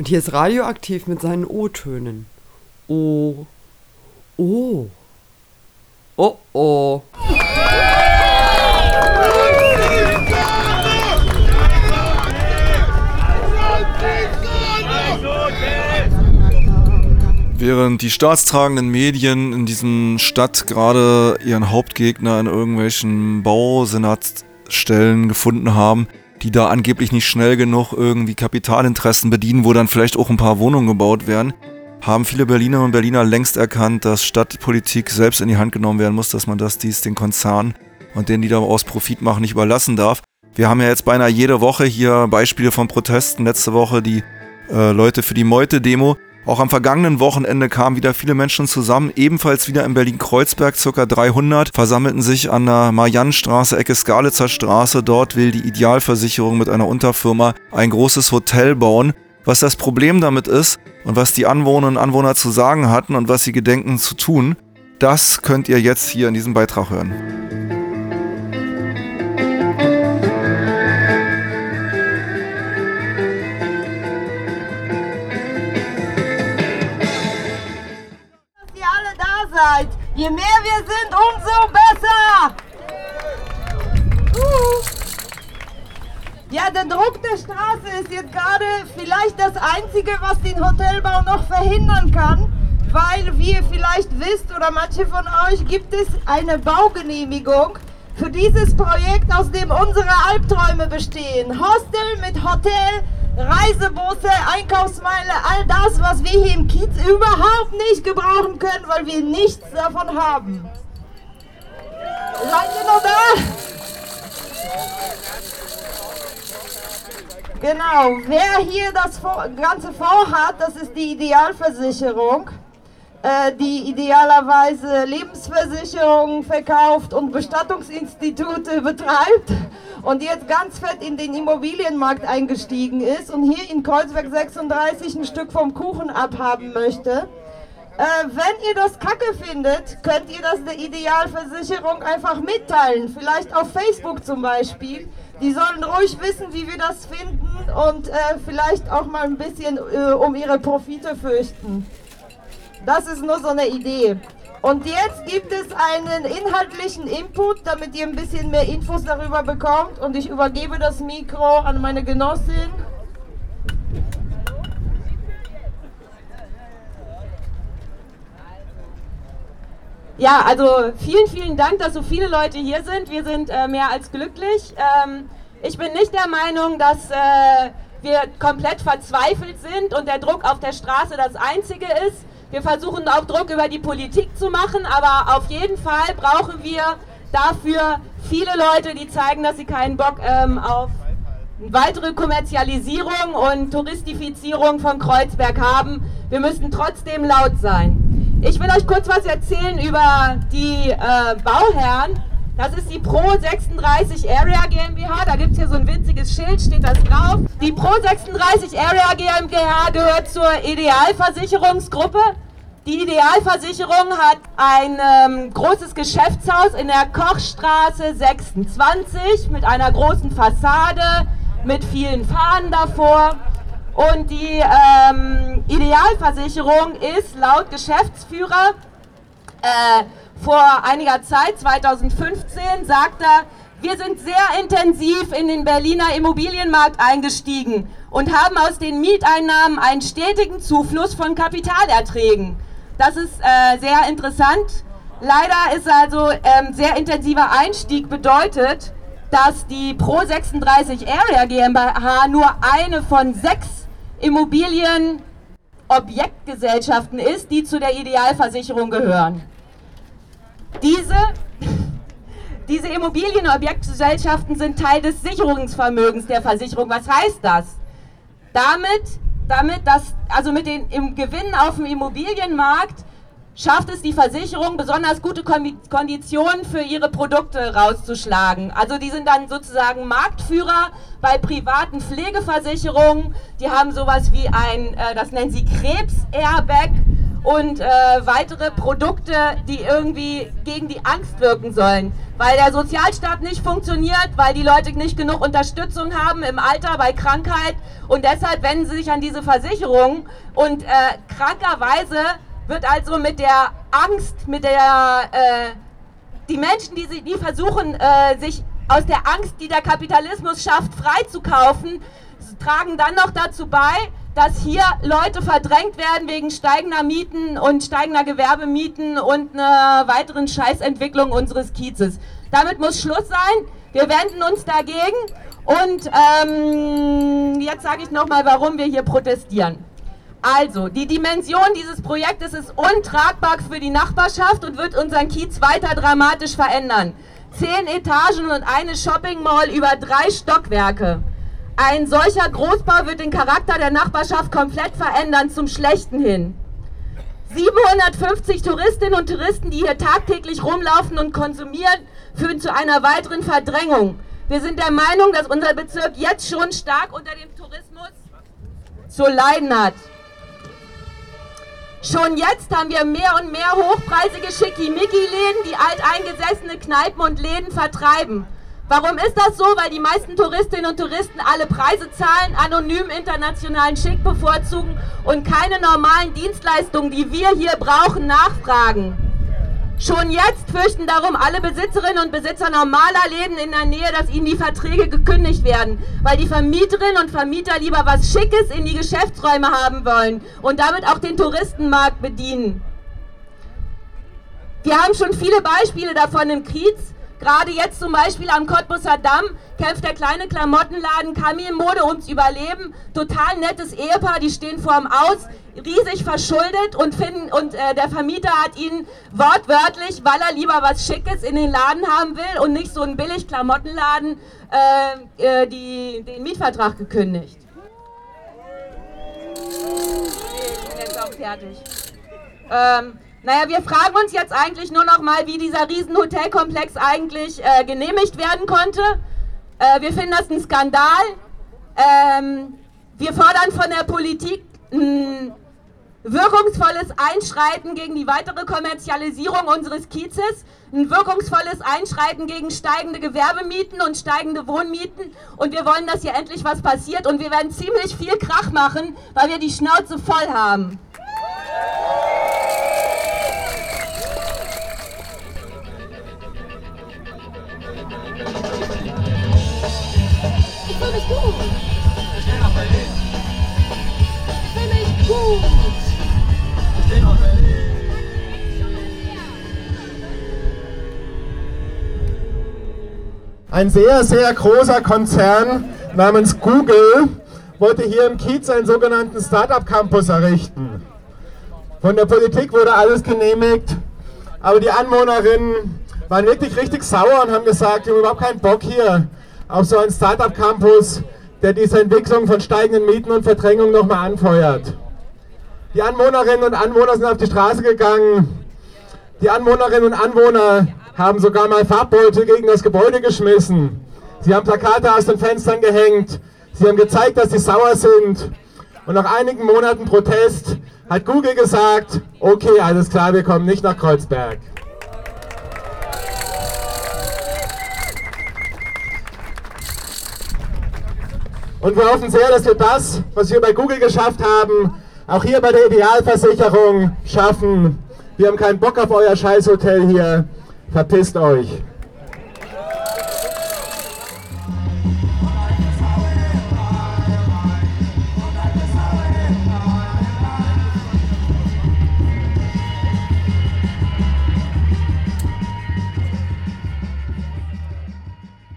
Und hier ist radioaktiv mit seinen O-Tönen. O. O. Oh oh. Während die staatstragenden Medien in diesem Stadt gerade ihren Hauptgegner in irgendwelchen Bausenatstellen gefunden haben, die da angeblich nicht schnell genug irgendwie Kapitalinteressen bedienen, wo dann vielleicht auch ein paar Wohnungen gebaut werden, haben viele Berlinerinnen und Berliner längst erkannt, dass Stadtpolitik selbst in die Hand genommen werden muss, dass man das dies den Konzernen und denen, die daraus Profit machen, nicht überlassen darf. Wir haben ja jetzt beinahe jede Woche hier Beispiele von Protesten. Letzte Woche die äh, Leute für die Meute-Demo. Auch am vergangenen Wochenende kamen wieder viele Menschen zusammen, ebenfalls wieder in Berlin-Kreuzberg, ca. 300, versammelten sich an der Mariannenstraße, Ecke Skalitzer Straße. Dort will die Idealversicherung mit einer Unterfirma ein großes Hotel bauen. Was das Problem damit ist und was die Anwohnerinnen und Anwohner zu sagen hatten und was sie gedenken zu tun, das könnt ihr jetzt hier in diesem Beitrag hören. Je mehr wir sind, umso besser. Ja, der Druck der Straße ist jetzt gerade vielleicht das Einzige, was den Hotelbau noch verhindern kann, weil, wie ihr vielleicht wisst oder manche von euch, gibt es eine Baugenehmigung für dieses Projekt, aus dem unsere Albträume bestehen. Hostel mit Hotel, Reisebusse, Einkaufsmeile, all das, was wir hier im Kiez überhaupt nicht gebrauchen können, weil wir nichts davon haben. Seid ihr noch da? Genau, wer hier das Ganze vorhat, das ist die Idealversicherung. Äh, die idealerweise Lebensversicherungen verkauft und Bestattungsinstitute betreibt und jetzt ganz fett in den Immobilienmarkt eingestiegen ist und hier in Kreuzberg 36 ein Stück vom Kuchen abhaben möchte. Äh, wenn ihr das kacke findet, könnt ihr das der Idealversicherung einfach mitteilen. Vielleicht auf Facebook zum Beispiel. Die sollen ruhig wissen, wie wir das finden und äh, vielleicht auch mal ein bisschen äh, um ihre Profite fürchten. Das ist nur so eine Idee. Und jetzt gibt es einen inhaltlichen Input, damit ihr ein bisschen mehr Infos darüber bekommt. Und ich übergebe das Mikro an meine Genossin. Ja, also vielen, vielen Dank, dass so viele Leute hier sind. Wir sind äh, mehr als glücklich. Ähm, ich bin nicht der Meinung, dass äh, wir komplett verzweifelt sind und der Druck auf der Straße das Einzige ist. Wir versuchen auch Druck über die Politik zu machen, aber auf jeden Fall brauchen wir dafür viele Leute, die zeigen, dass sie keinen Bock ähm, auf weitere Kommerzialisierung und Touristifizierung von Kreuzberg haben. Wir müssen trotzdem laut sein. Ich will euch kurz was erzählen über die äh, Bauherren. Das ist die Pro 36 Area GmbH. Da gibt es hier so ein winziges Schild, steht das drauf. Die Pro 36 Area GmbH gehört zur Idealversicherungsgruppe. Die Idealversicherung hat ein ähm, großes Geschäftshaus in der Kochstraße 26 mit einer großen Fassade, mit vielen Fahnen davor. Und die ähm, Idealversicherung ist laut Geschäftsführer äh, vor einiger Zeit, 2015, sagt er, wir sind sehr intensiv in den Berliner Immobilienmarkt eingestiegen und haben aus den Mieteinnahmen einen stetigen Zufluss von Kapitalerträgen. Das ist äh, sehr interessant. Leider ist also ähm, sehr intensiver Einstieg bedeutet, dass die Pro 36 Area GmbH nur eine von sechs Immobilienobjektgesellschaften ist, die zu der Idealversicherung gehören. Diese, diese Immobilienobjektgesellschaften sind Teil des Sicherungsvermögens der Versicherung. Was heißt das? Damit, damit das, also mit den im Gewinn auf dem Immobilienmarkt schafft es die Versicherung, besonders gute Konditionen für ihre Produkte rauszuschlagen. Also die sind dann sozusagen Marktführer bei privaten Pflegeversicherungen. Die haben sowas wie ein, äh, das nennen sie Krebs-Airbag und äh, weitere Produkte, die irgendwie gegen die Angst wirken sollen. Weil der Sozialstaat nicht funktioniert, weil die Leute nicht genug Unterstützung haben im Alter bei Krankheit und deshalb wenden sie sich an diese Versicherung und äh, krankerweise wird also mit der Angst, mit der äh, die Menschen, die, die versuchen, äh, sich aus der Angst, die der Kapitalismus schafft, freizukaufen, tragen dann noch dazu bei, dass hier Leute verdrängt werden wegen steigender Mieten und steigender Gewerbemieten und einer weiteren Scheißentwicklung unseres Kiezes. Damit muss Schluss sein. Wir wenden uns dagegen und ähm, jetzt sage ich nochmal, warum wir hier protestieren. Also, die Dimension dieses Projektes ist untragbar für die Nachbarschaft und wird unseren Kiez weiter dramatisch verändern. Zehn Etagen und eine Shopping Mall über drei Stockwerke. Ein solcher Großbau wird den Charakter der Nachbarschaft komplett verändern, zum Schlechten hin. 750 Touristinnen und Touristen, die hier tagtäglich rumlaufen und konsumieren, führen zu einer weiteren Verdrängung. Wir sind der Meinung, dass unser Bezirk jetzt schon stark unter dem Tourismus zu leiden hat. Schon jetzt haben wir mehr und mehr hochpreisige Schickimicki-Läden, die alteingesessene Kneipen und Läden vertreiben. Warum ist das so? Weil die meisten Touristinnen und Touristen alle Preise zahlen, anonym internationalen Schick bevorzugen und keine normalen Dienstleistungen, die wir hier brauchen, nachfragen. Schon jetzt fürchten darum alle Besitzerinnen und Besitzer normaler Läden in der Nähe, dass ihnen die Verträge gekündigt werden, weil die Vermieterinnen und Vermieter lieber was Schickes in die Geschäftsräume haben wollen und damit auch den Touristenmarkt bedienen. Wir haben schon viele Beispiele davon im Kiez. Gerade jetzt zum Beispiel am Cottbusser Damm kämpft der kleine Klamottenladen Kamil Mode ums Überleben. Total nettes Ehepaar, die stehen vorm Aus, riesig verschuldet und finden und äh, der Vermieter hat ihnen wortwörtlich, weil er lieber was Schickes in den Laden haben will und nicht so einen billig Klamottenladen, äh, äh, die, den Mietvertrag gekündigt. Ich bin jetzt auch fertig. Ähm, naja, wir fragen uns jetzt eigentlich nur noch mal, wie dieser riesen Hotelkomplex eigentlich äh, genehmigt werden konnte. Äh, wir finden das ein Skandal. Ähm, wir fordern von der Politik ein wirkungsvolles Einschreiten gegen die weitere Kommerzialisierung unseres Kiezes, ein wirkungsvolles Einschreiten gegen steigende Gewerbemieten und steigende Wohnmieten. Und wir wollen, dass hier endlich was passiert. Und wir werden ziemlich viel Krach machen, weil wir die Schnauze voll haben. Ein sehr, sehr großer Konzern namens Google wollte hier im Kiez einen sogenannten Startup Campus errichten. Von der Politik wurde alles genehmigt, aber die Anwohnerinnen waren wirklich richtig sauer und haben gesagt, wir haben überhaupt keinen Bock hier auf so einen Startup-Campus, der diese Entwicklung von steigenden Mieten und Verdrängung nochmal anfeuert. Die Anwohnerinnen und Anwohner sind auf die Straße gegangen. Die Anwohnerinnen und Anwohner haben sogar mal Farbbeutel gegen das Gebäude geschmissen. Sie haben Plakate aus den Fenstern gehängt. Sie haben gezeigt, dass sie sauer sind. Und nach einigen Monaten Protest hat Google gesagt, okay, alles klar, wir kommen nicht nach Kreuzberg. Und wir hoffen sehr, dass wir das, was wir bei Google geschafft haben, auch hier bei der Idealversicherung schaffen. Wir haben keinen Bock auf euer Scheißhotel hier. Verpisst euch.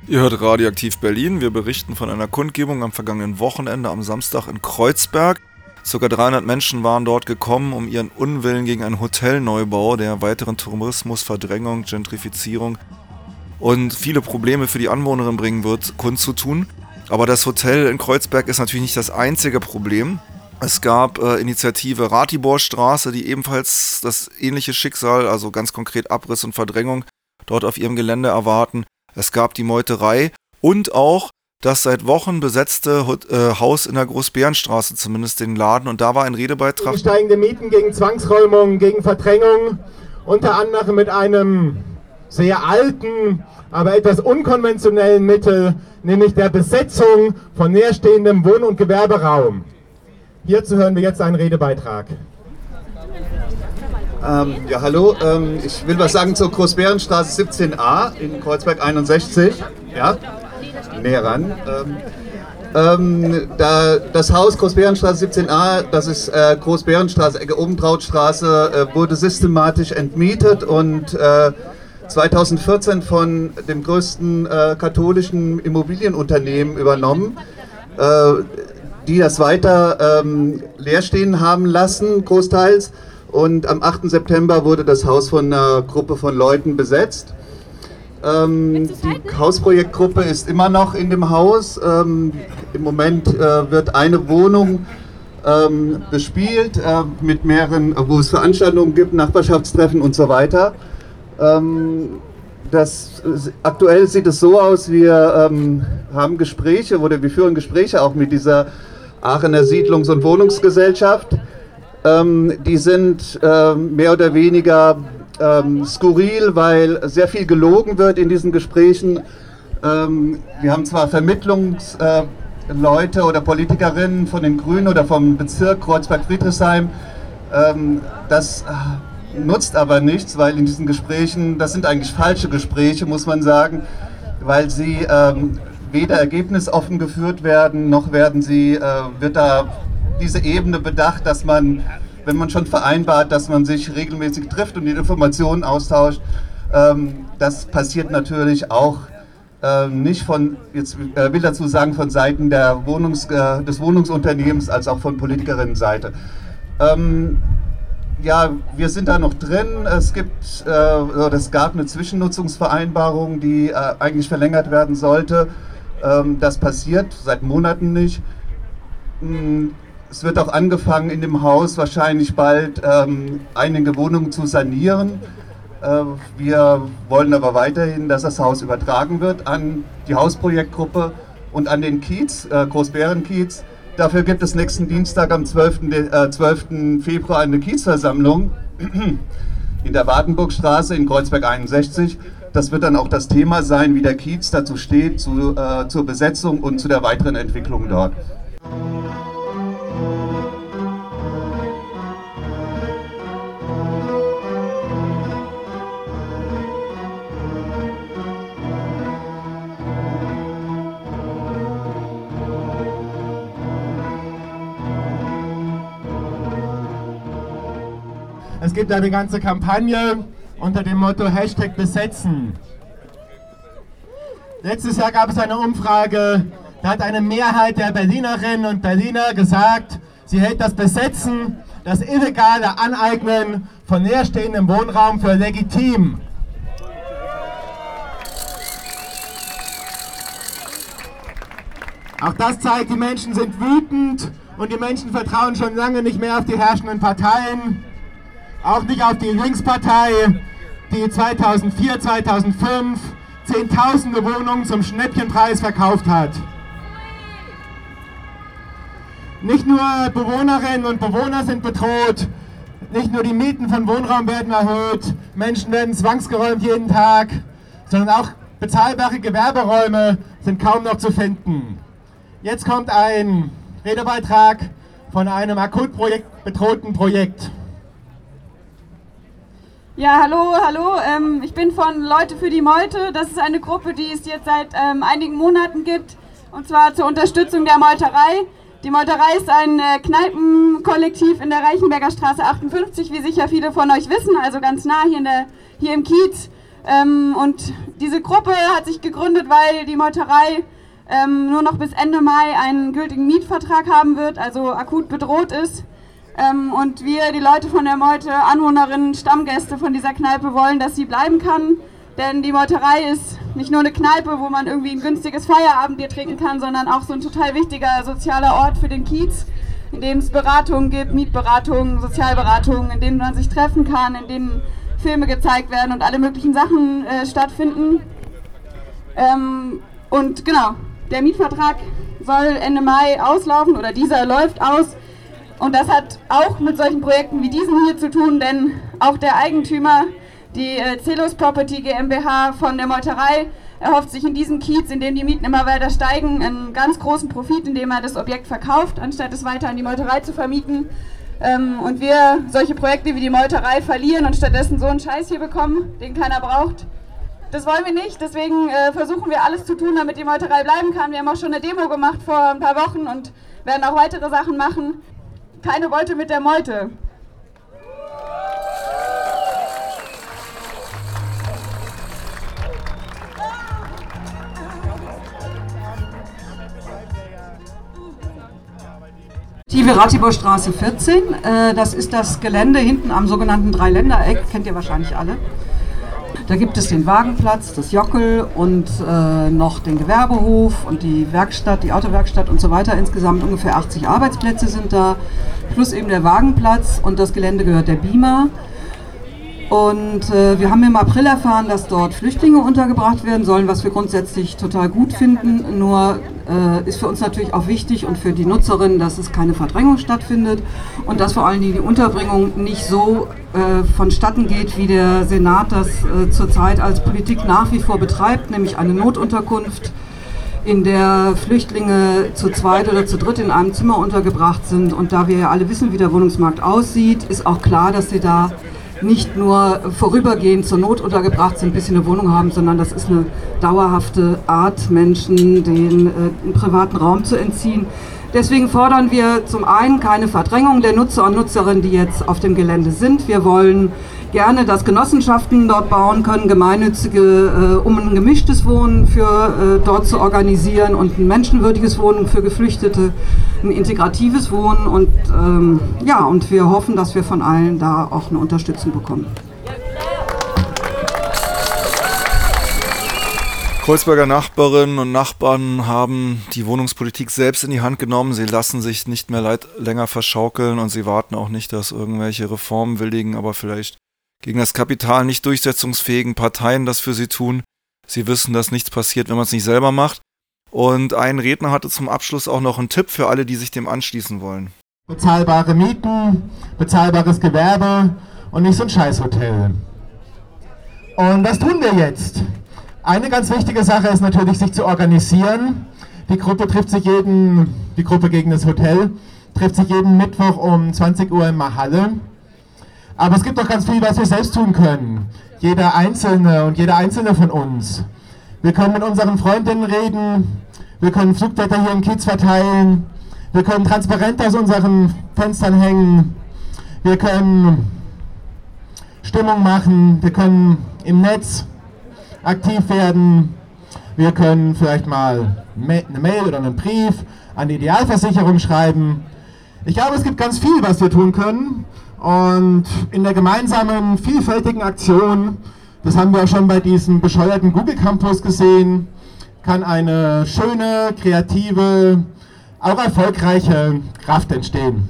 Ihr hört Radioaktiv Berlin. Wir berichten von einer Kundgebung am vergangenen Wochenende am Samstag in Kreuzberg. Circa 300 Menschen waren dort gekommen, um ihren Unwillen gegen einen Hotelneubau, der weiteren Tourismus, Verdrängung, Gentrifizierung und viele Probleme für die Anwohnerinnen bringen wird, kundzutun. Aber das Hotel in Kreuzberg ist natürlich nicht das einzige Problem. Es gab äh, Initiative Ratiborstraße, die ebenfalls das ähnliche Schicksal, also ganz konkret Abriss und Verdrängung, dort auf ihrem Gelände erwarten. Es gab die Meuterei und auch das seit Wochen besetzte äh, Haus in der Großbärenstraße, zumindest den Laden. Und da war ein Redebeitrag. Steigende Mieten, gegen Zwangsräumung, gegen Verdrängung, unter anderem mit einem sehr alten, aber etwas unkonventionellen Mittel, nämlich der Besetzung von näherstehendem Wohn- und Gewerberaum. Hierzu hören wir jetzt einen Redebeitrag. Ähm, ja, hallo. Ähm, ich will was sagen zur Großbärenstraße 17a in Kreuzberg 61. Ja, näher ran. Ähm, ähm, da, das Haus Großbärenstraße 17a, das ist äh, Großbärenstraße, Ecke Obentrautstraße, äh, wurde systematisch entmietet und äh, 2014 von dem größten äh, katholischen Immobilienunternehmen übernommen, äh, die das weiter ähm, leer stehen haben lassen, großteils. Und am 8. September wurde das Haus von einer Gruppe von Leuten besetzt. Ähm, die Hausprojektgruppe ist immer noch in dem Haus. Ähm, Im Moment äh, wird eine Wohnung ähm, bespielt äh, mit mehreren, wo es Veranstaltungen gibt, Nachbarschaftstreffen und so weiter. Ähm, das, aktuell sieht es so aus, wir ähm, haben Gespräche oder wir führen Gespräche auch mit dieser Aachener Siedlungs- und Wohnungsgesellschaft. Ähm, die sind ähm, mehr oder weniger ähm, skurril, weil sehr viel gelogen wird in diesen Gesprächen. Ähm, wir haben zwar Vermittlungsleute äh, oder Politikerinnen von den Grünen oder vom Bezirk Kreuzberg-Friedrichshain. Ähm, das äh, nutzt aber nichts, weil in diesen Gesprächen, das sind eigentlich falsche Gespräche, muss man sagen, weil sie ähm, weder ergebnisoffen geführt werden, noch werden sie, äh, wird da diese Ebene bedacht, dass man, wenn man schon vereinbart, dass man sich regelmäßig trifft und die Informationen austauscht, ähm, das passiert natürlich auch äh, nicht von, jetzt äh, will dazu sagen, von Seiten der Wohnungs, äh, des Wohnungsunternehmens als auch von Politikerinnenseite. Ähm, ja, wir sind da noch drin. Es gibt, äh, es gab eine Zwischennutzungsvereinbarung, die äh, eigentlich verlängert werden sollte. Ähm, das passiert seit Monaten nicht. Es wird auch angefangen, in dem Haus wahrscheinlich bald ähm, einige Wohnungen zu sanieren. Äh, wir wollen aber weiterhin, dass das Haus übertragen wird an die Hausprojektgruppe und an den Kiez, äh, Großbärenkiez. Dafür gibt es nächsten Dienstag am 12. De- äh, 12. Februar eine Kiezversammlung in der Wartenburgstraße in Kreuzberg 61. Das wird dann auch das Thema sein, wie der Kiez dazu steht, zu, äh, zur Besetzung und zu der weiteren Entwicklung dort. Es gibt eine ganze Kampagne unter dem Motto Hashtag besetzen. Letztes Jahr gab es eine Umfrage, da hat eine Mehrheit der Berlinerinnen und Berliner gesagt, sie hält das Besetzen, das illegale Aneignen von leerstehendem Wohnraum für legitim. Auch das zeigt, die Menschen sind wütend und die Menschen vertrauen schon lange nicht mehr auf die herrschenden Parteien. Auch nicht auf die Linkspartei, die 2004, 2005 Zehntausende Wohnungen zum Schnäppchenpreis verkauft hat. Nicht nur Bewohnerinnen und Bewohner sind bedroht, nicht nur die Mieten von Wohnraum werden erhöht, Menschen werden zwangsgeräumt jeden Tag, sondern auch bezahlbare Gewerberäume sind kaum noch zu finden. Jetzt kommt ein Redebeitrag von einem akut bedrohten Projekt. Ja, hallo, hallo. Ähm, ich bin von Leute für die Meute. Das ist eine Gruppe, die es jetzt seit ähm, einigen Monaten gibt. Und zwar zur Unterstützung der Meuterei. Die Meuterei ist ein äh, Kneipenkollektiv in der Reichenberger Straße 58, wie sicher viele von euch wissen, also ganz nah hier, der, hier im Kiez. Ähm, und diese Gruppe hat sich gegründet, weil die Meuterei ähm, nur noch bis Ende Mai einen gültigen Mietvertrag haben wird, also akut bedroht ist. Ähm, und wir, die Leute von der Meute, Anwohnerinnen, Stammgäste von dieser Kneipe, wollen, dass sie bleiben kann. Denn die Meuterei ist nicht nur eine Kneipe, wo man irgendwie ein günstiges Feierabendbier trinken kann, sondern auch so ein total wichtiger sozialer Ort für den Kiez, in dem es Beratungen gibt, Mietberatungen, Sozialberatungen, in denen man sich treffen kann, in denen Filme gezeigt werden und alle möglichen Sachen äh, stattfinden. Ähm, und genau, Der Mietvertrag soll Ende Mai auslaufen oder dieser läuft aus. Und das hat auch mit solchen Projekten wie diesen hier zu tun, denn auch der Eigentümer, die äh, Celos Property GmbH von der Meuterei, erhofft sich in diesem Kiez, in dem die Mieten immer weiter steigen, einen ganz großen Profit, indem er das Objekt verkauft, anstatt es weiter an die Meuterei zu vermieten. Ähm, und wir solche Projekte wie die Meuterei verlieren und stattdessen so einen Scheiß hier bekommen, den keiner braucht. Das wollen wir nicht, deswegen äh, versuchen wir alles zu tun, damit die Meuterei bleiben kann. Wir haben auch schon eine Demo gemacht vor ein paar Wochen und werden auch weitere Sachen machen. Keine Beute mit der Meute. Tive Ratiborstraße 14. Äh, das ist das Gelände hinten am sogenannten Dreiländereck, kennt ihr wahrscheinlich alle. Da gibt es den Wagenplatz, das Jockel und äh, noch den Gewerbehof und die Werkstatt, die Autowerkstatt und so weiter. Insgesamt ungefähr 80 Arbeitsplätze sind da, plus eben der Wagenplatz und das Gelände gehört der BIMA. Und äh, wir haben im April erfahren, dass dort Flüchtlinge untergebracht werden sollen, was wir grundsätzlich total gut finden. Nur äh, ist für uns natürlich auch wichtig und für die Nutzerinnen, dass es keine Verdrängung stattfindet und dass vor allen Dingen die Unterbringung nicht so äh, vonstatten geht, wie der Senat das äh, zurzeit als Politik nach wie vor betreibt, nämlich eine Notunterkunft in der Flüchtlinge zu zweit oder zu dritt in einem Zimmer untergebracht sind. Und da wir ja alle wissen, wie der Wohnungsmarkt aussieht, ist auch klar, dass sie da nicht nur vorübergehend zur Not untergebracht sind, bis sie eine Wohnung haben, sondern das ist eine dauerhafte Art, Menschen den äh, privaten Raum zu entziehen. Deswegen fordern wir zum einen keine Verdrängung der Nutzer und Nutzerinnen, die jetzt auf dem Gelände sind. Wir wollen gerne, dass Genossenschaften dort bauen können, gemeinnützige, äh, um ein gemischtes Wohnen für äh, dort zu organisieren und ein menschenwürdiges Wohnen für Geflüchtete, ein integratives Wohnen und ähm, ja, und wir hoffen, dass wir von allen da auch eine Unterstützung bekommen. Kreuzberger Nachbarinnen und Nachbarn haben die Wohnungspolitik selbst in die Hand genommen. Sie lassen sich nicht mehr leid, länger verschaukeln und sie warten auch nicht, dass irgendwelche reformwilligen, aber vielleicht gegen das Kapital nicht durchsetzungsfähigen Parteien das für sie tun. Sie wissen, dass nichts passiert, wenn man es nicht selber macht. Und ein Redner hatte zum Abschluss auch noch einen Tipp für alle, die sich dem anschließen wollen. Bezahlbare Mieten, bezahlbares Gewerbe und nicht so ein Scheißhotel. Und was tun wir jetzt? Eine ganz wichtige Sache ist natürlich, sich zu organisieren. Die Gruppe trifft sich jeden, die Gruppe gegen das Hotel, trifft sich jeden Mittwoch um 20 Uhr in Mahalle. Aber es gibt doch ganz viel, was wir selbst tun können. Jeder Einzelne und jeder Einzelne von uns. Wir können mit unseren Freundinnen reden, wir können Flugblätter hier im Kiez verteilen, wir können Transparente aus unseren Fenstern hängen, wir können Stimmung machen, wir können im Netz aktiv werden. Wir können vielleicht mal eine Mail oder einen Brief an die Idealversicherung schreiben. Ich glaube, es gibt ganz viel, was wir tun können. Und in der gemeinsamen, vielfältigen Aktion, das haben wir auch schon bei diesem bescheuerten Google Campus gesehen, kann eine schöne, kreative, auch erfolgreiche Kraft entstehen.